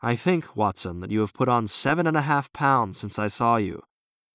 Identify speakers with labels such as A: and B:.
A: I think, Watson, that you have put on seven and a half pounds since I saw you.